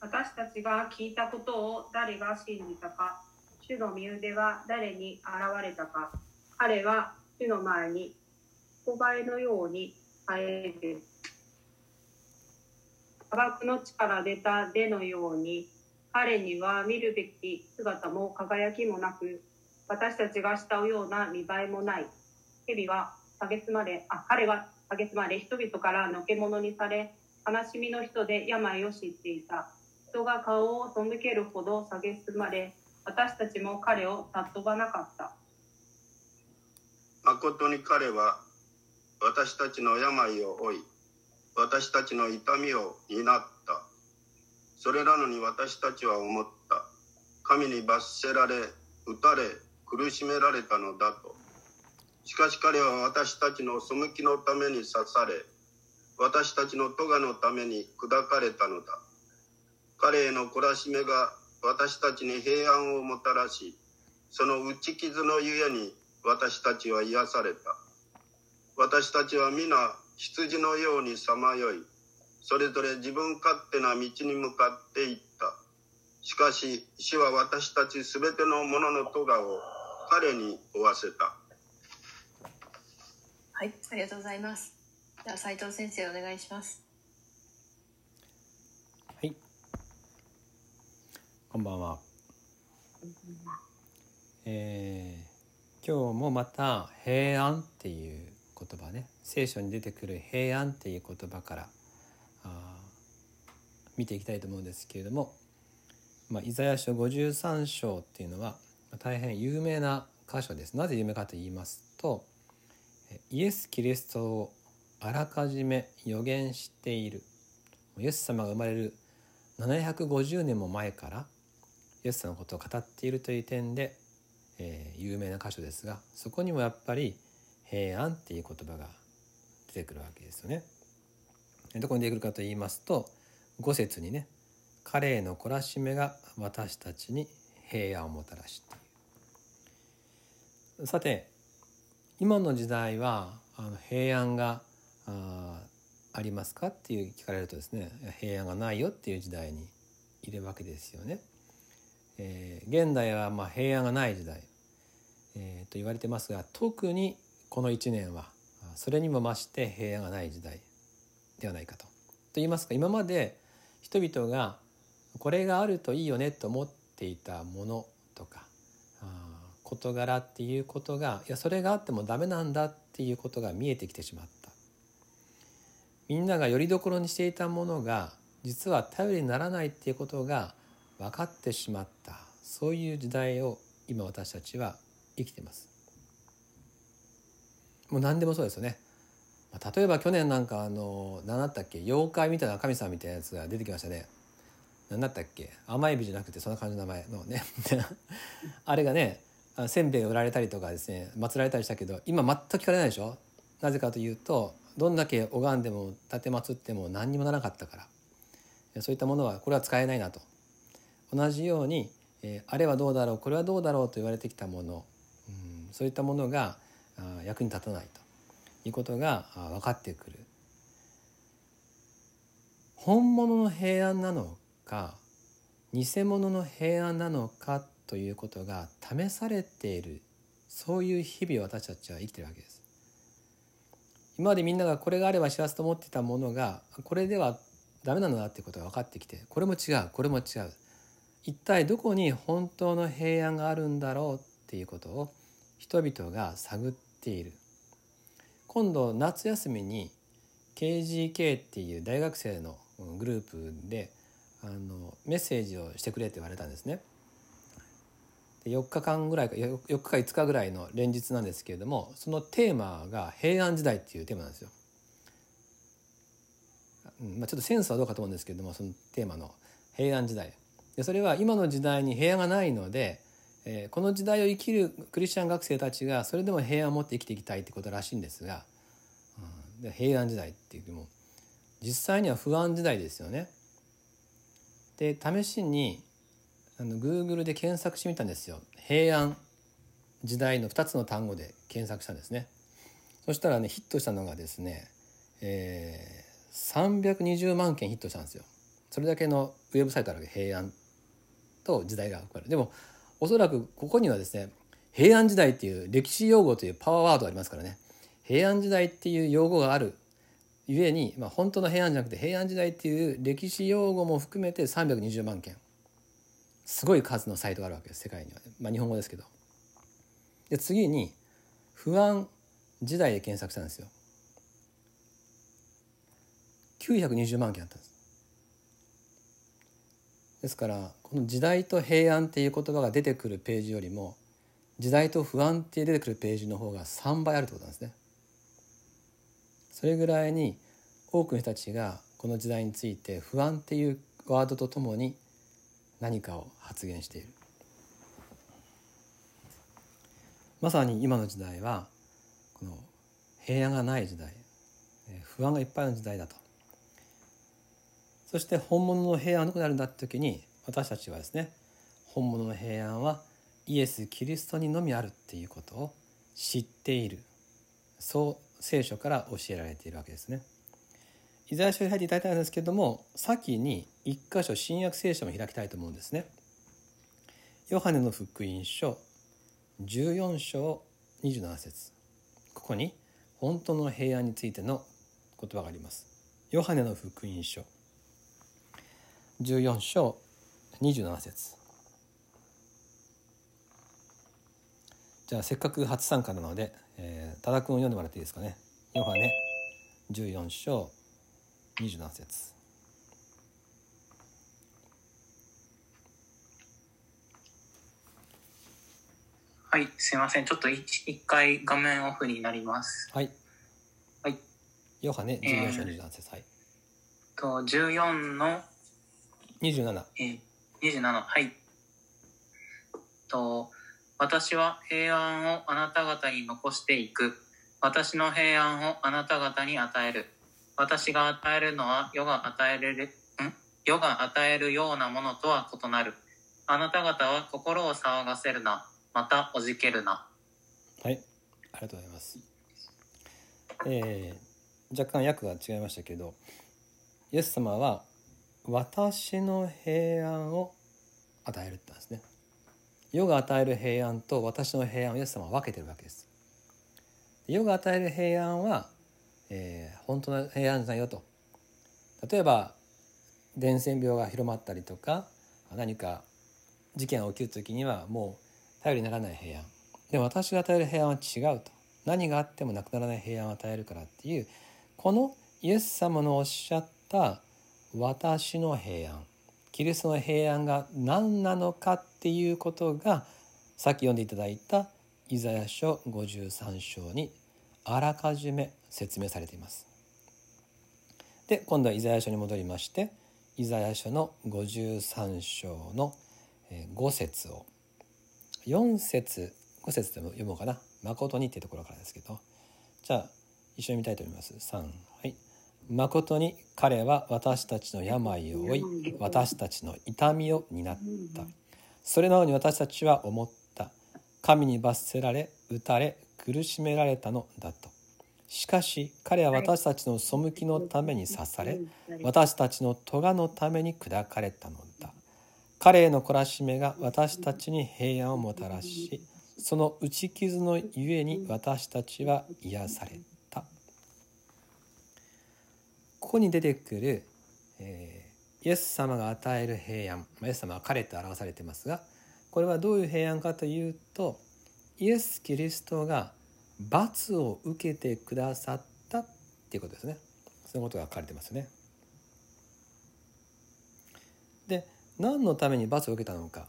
私たちが聞いたことを誰が信じたか、主の身腕は誰に現れたか、彼は主の前に小林のように生える。砂漠の地から出た出のように、彼には見るべき姿も輝きもなく、私たちが慕うような見栄えもない。蛇は蔑まれ、あ、彼は蔑まれ、人々からのけ者にされ、悲しみの人で病を知っていた。人が顔を背けるほど蔑まれ、私たちも彼を尊ばなかった。誠に彼は私たちの病を負い、私たちの痛みを担った。それなのに私たちは思った。神に罰せられ、打たれ、苦しめられたのだと。しかし彼は私たちの背きのために刺され、私たちの咎のために砕かれたのだ。彼への懲らしめが私たちに平安をもたらし、その打ち傷のゆえに私たちは癒された。私たちは皆羊のようにさまよい、それぞれ自分勝手な道に向かっていった。しかし、主は私たちすべてのものの咎を彼に負わせた。はい、ありがとうございます。では斉藤先生お願いします。はい。こんばんは。えー、今日もまた平安っていう言葉ね聖書に出てくる平安っていう言葉からあ見ていきたいと思うんですけれども、まあ、イザヤ書53章っていうのは大変有名な箇所です。なぜ有名かと言いますとイエス・キリストをあらかじめ予言しているイエス様が生まれる750年も前からイエス様のことを語っているという点で、えー、有名な箇所ですがそこにもやっぱり平安っていう言葉が出てくるわけですよね。どこに出てくるかと言いますと五節にね「彼への懲らしめが私たちに平安をもたらし」っていうさて今の時代はあの平安があありますかっていう聞かれるとですね平安がないよっていう時代にいるわけですよね。えー、現代はまあ平安がない時代、えー、と言われてますが特にこの1年はそれにも増して平安がない時代ではないかと。と言いますか今まで人々がこれがあるといいよねと思っていたものとか事柄っていうことがいやそれがあってもダメなんだっていうことが見えてきてしまったみんながよりどころにしていたものが実は頼りにならないっていうことが分かってしまったそういう時代を今私たちは生きてます。もう何でもそうですよね。例えば去年なんかあの何だったっけ妖怪みたいな神様みたいなやつが出てきましたね。何だったっけ甘エビじゃなくてそんな感じの名前のね。あれがねせんべい売られたりとかですね祀られたりしたけど今全く聞かれないでしょ。なぜかというとどんだけ拝んでも立て祀っても何にもならなかったから。そういったものはこれは使えないなと。同じように、えー、あれはどうだろうこれはどうだろうと言われてきたもの、うん、そういったものが役に立たないと。いうことが分かってくる。本物の平安なのか偽物の平安なのかということが試されているそういう日々を私たちは生きてるわけです。今までみんながこれがあれば幸せと思ってたものがこれではダメなのだっていうことが分かってきてこれも違うこれも違う。一体どこに本当の平安があるんだろうっていうことを人々が探っている今度夏休みに KGK っていう大学生のグループであのメッセージをしてくれって言われたんですね。4日間ぐらいか4日か5日ぐらいの連日なんですけれどもそのテーマが平安時代っていうテーマなんですよ。まあ、ちょっとセンスはどうかと思うんですけれどもそのテーマの平安時代でそれは今の時代に平安がないので、えー、この時代を生きるクリスチャン学生たちがそれでも平安を持って生きていきたいってことらしいんですが、うん、で平安時代っていうも実際には不安時代ですよね。で試しにあの Google で検索してみたんですよ。平安時代の2つの単語で検索したんですね。そしたらねヒットしたのがですね、えー、320万件ヒットしたんですよ。それだけのウェブサイトあるわけ平安。と時代が分かる。でもおそらくここにはですね平安時代っていう歴史用語というパワーワードがありますからね。平安時代っていう用語がある。ゆえに、まあ、本当の平安じゃなくて平安時代っていう歴史用語も含めて320万件。すごい数のサイトがあるわけです世界には、まあ、日本語ですけど。で次に不安時代で検索したんですよ。920万件あったんです。ですからこの時代と平安っていう言葉が出てくるページよりも時代と不安って出てくるページの方が3倍あるってことなんですね。それぐらいに多くの人たちがこの時代について不安っていうワードとともに何かを発言している。まさに今の時代はこの平安がない時代不安がいっぱいの時代だとそして本物の平安はどこにあるんだって時に私たちはですね本物の平安はイエス・キリストにのみあるっていうことを知っているそう聖書から教えられているわけですね。イザヤ書に入っていただいたんですけれども先に一箇所新約聖書も開きたいと思うんですね。ヨハネの福音書14章27節ここに本当の平安についての言葉があります。ヨハネの福音書14章27節じゃあせっかく初参加なので、えー、多田君を読んでもらっていいですかね。ヨハネ14章27節はい、すいません。ちょっと一回画面オフになります。はい。はい。ヨハネ14章27節、はい。と、14の、27。えー、27、はい。と、私は平安をあなた方に残していく。私の平安をあなた方に与える。私が与えるのは世が与える、ん？世が与えるようなものとは異なる。あなた方は心を騒がせるな。またおじけるな。はい。ありがとうございます。えー、若干訳が違いましたけど、イエス様は私の平安を与えるって言ったんですね。世が与える平安と私の平安をイエス様は分けてるわけです。世が与える平安は、えー、本当の平安じゃないよと。例えば伝染病が広まったりとか何か事件が起きる時にはもう頼りにならない平安でも私が与える平安は違うと何があってもなくならない平安を与えるからっていうこのイエス様のおっしゃった私の平安。キリストの平安が何なのかっていうことがさっき読んでいただいたイザヤ書53章にあらかじめ説明されています。で今度はイザヤ書に戻りましてイザヤ書の53章の5節を4節5節でも読もうかな「誠に」っていうところからですけど。じゃあ一緒に見たいと思います。3はい「誠に彼は私たちの病を負い私たちの痛みを担った」それなのに私たちは思った。神に罰せられ打たれ苦しめられたのだと。しかし彼は私たちの背きのために刺され私たちの咎のために砕かれたのだ。彼への懲らしめが私たちに平安をもたらしその打ち傷のゆえに私たちは癒されたここに出てくる、えー、イエス様が与える平安イエス様は彼と表されてますがこれはどういう平安かというとイエス・キリストが罰を受けてくださったっていうことですね。そのことが書かれてますね。で何のために罰を受けたのか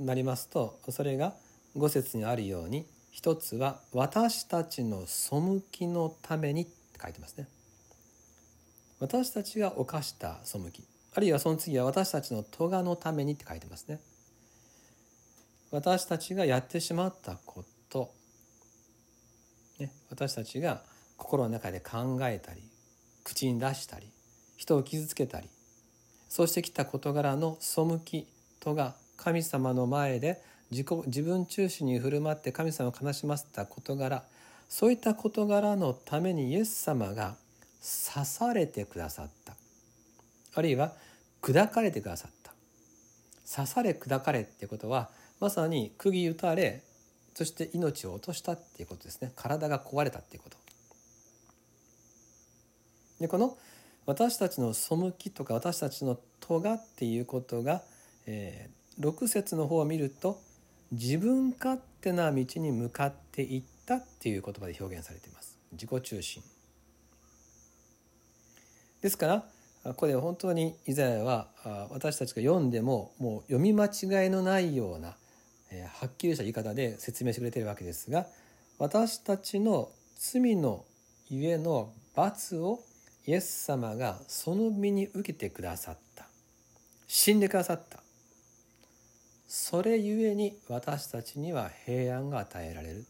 なりますとそれが五節にあるように一つは私たちの背きのためにって書いてますね。私たちが犯した背きあるいはその次は私たちの咎のためにって書いてますね。私たちがやってしまったこと、ね、私たちが心の中で考えたり口に出したり人を傷つけたりそうしてきた事柄の背きとが神様の前で自己自分中心に振る舞って神様を悲しませた事柄そういった事柄のためにイエス様が刺されてくださった。あるいは砕かれてくださった。刺され砕かれっていうことはまさに釘打たれそして命を落としたっていうことですね。体が壊れたっていうこと。でこの私たちの背きとか私たちの咎っていうことが、えー、6節の方を見ると自分勝手な道に向かっていったっていう言葉で表現されています。自己中心。ですからこれ本当にイザヤは私たちが読んでももう読み間違いのないようなはっきりした言い方で説明してくれてるわけですが私たちの罪のゆえの罰をイエス様がその身に受けてくださった。死んでくださった。それゆえに私たちには平安が与えられる。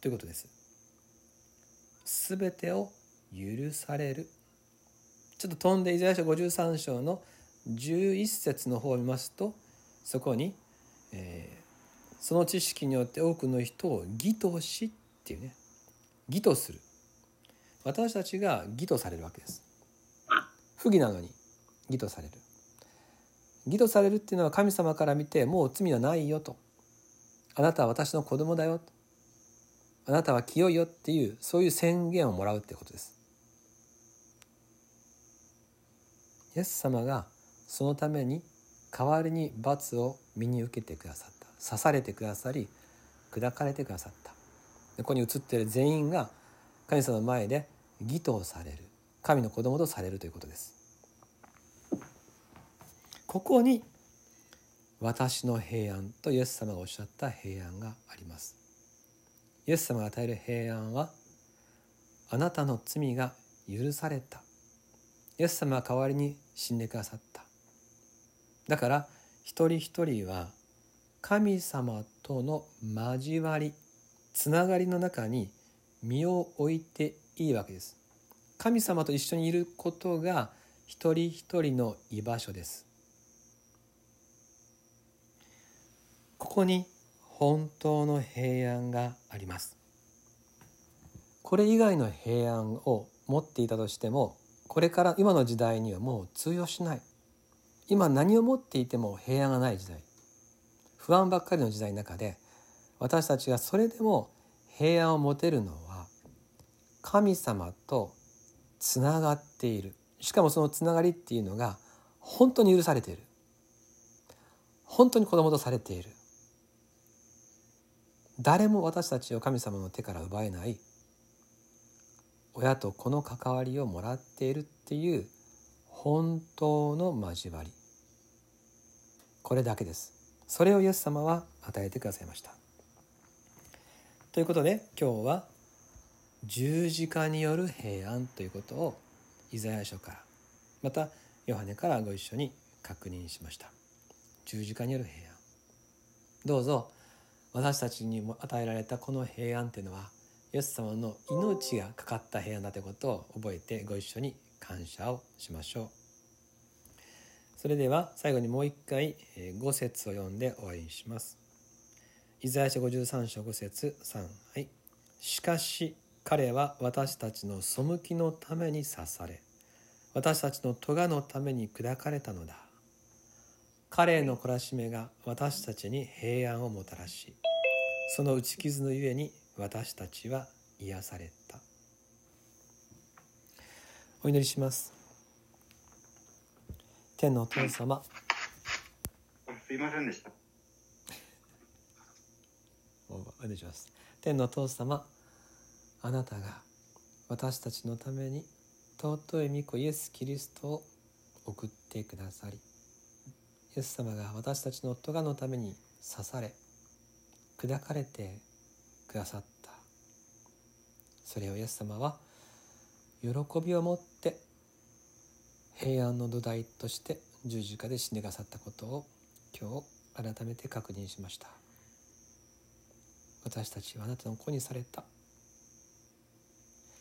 ということです。すべてを許される。ちょっと飛んでイザヤ書53章の11節の方を見ますとそこに、えー、その知識によって多くの人を義としっていうね義とする。私たちが義とされるわけです。不義なのに義とされる。義とされるっていうのは神様から見てもう罪はないよと。あなたは私の子供だよあなたは清いよっていうそういう宣言をもらうってことです。イエス様がそのために代わりに罰を身に受けてくださった。刺されてくださり砕かれてくださった。ここに映っている全員が神様の前で義とされる。神の子供とされるということです。ここに私の平安とイエス様がおっしゃった平安があります。イエス様が与える平安はあなたの罪が許された。イエス様は代わりに死んでくださった。だから一人一人は神様との交わりつながりの中に身を置いていいわけです。神様と一緒にいることが一人一人の居場所です。ここに本当の平安があります。これ以外の平安を持っていたとしてもこれから今の時代にはもう通用しない。今何を持っていても平安がない時代。不安ばっかりの時代の中で私たちがそれでも平安を持てるのは神様とつながっている。しかもそのつながりっていうのが本当に許されている。本当に子供とされている。誰も私たちを神様の手から奪えない。親と子の関わりをもらっているっていう本当の交わり。これだけです。それをイエス様は与えてくださいました。ということで今日は十字架による平安ということをイザヤ書からまたヨハネからご一緒に確認しました。十字架による平安。どうぞ私たちにも与えられたこの平安っていうのはイエス様の命がかかった平安だということを覚えてご一緒に感謝をしましょう。それでは最後にもう一回5節を読んで終わりにします。イザヤ書53章5節3はい。しかし彼は私たちの背きのために刺され私たちの咎のために砕かれたのだ。彼への懲らしめが私たちに平安をもたらしその打ち傷のゆえに私たちは癒された。お祈りします。天のお父様。すいませんでした。お願いします。天のお父様あなたが私たちのために尊い御子イエス・キリストを送ってくださりイエス様が私たちの咎のために刺され砕かれてくださった。それをイエス様は喜びを持って平安の土台として十字架で死んでくださったことを今日改めて確認しました。私たちはあなたの子にされた。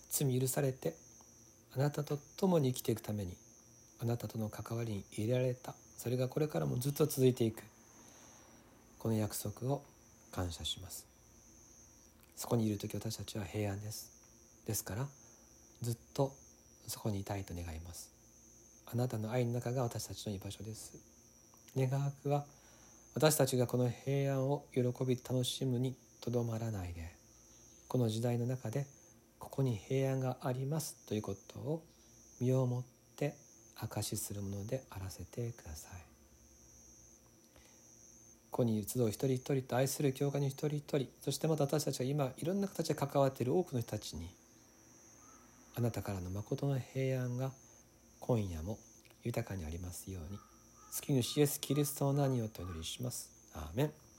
罪許されてあなたと共に生きていくためにあなたとの関わりに入れられた。それがこれからもずっと続いていく。この約束を感謝します。そこにいる時私たちは平安です。ですからずっとそこにいたいと願います。あなたの愛の中が私たちの居場所です。願わくは私たちがこの平安を喜び楽しむにとどまらないでこの時代の中でここに平安がありますということを身をもって証しするものであらせてください。ここに集う一人一人と愛する教会の一人一人。そしてまた私たちは今いろんな形で関わっている多くの人たちにあなたからの誠の平安が今夜も豊かにありますように。月主イエスキリストの名によってお祈りします。アーメン。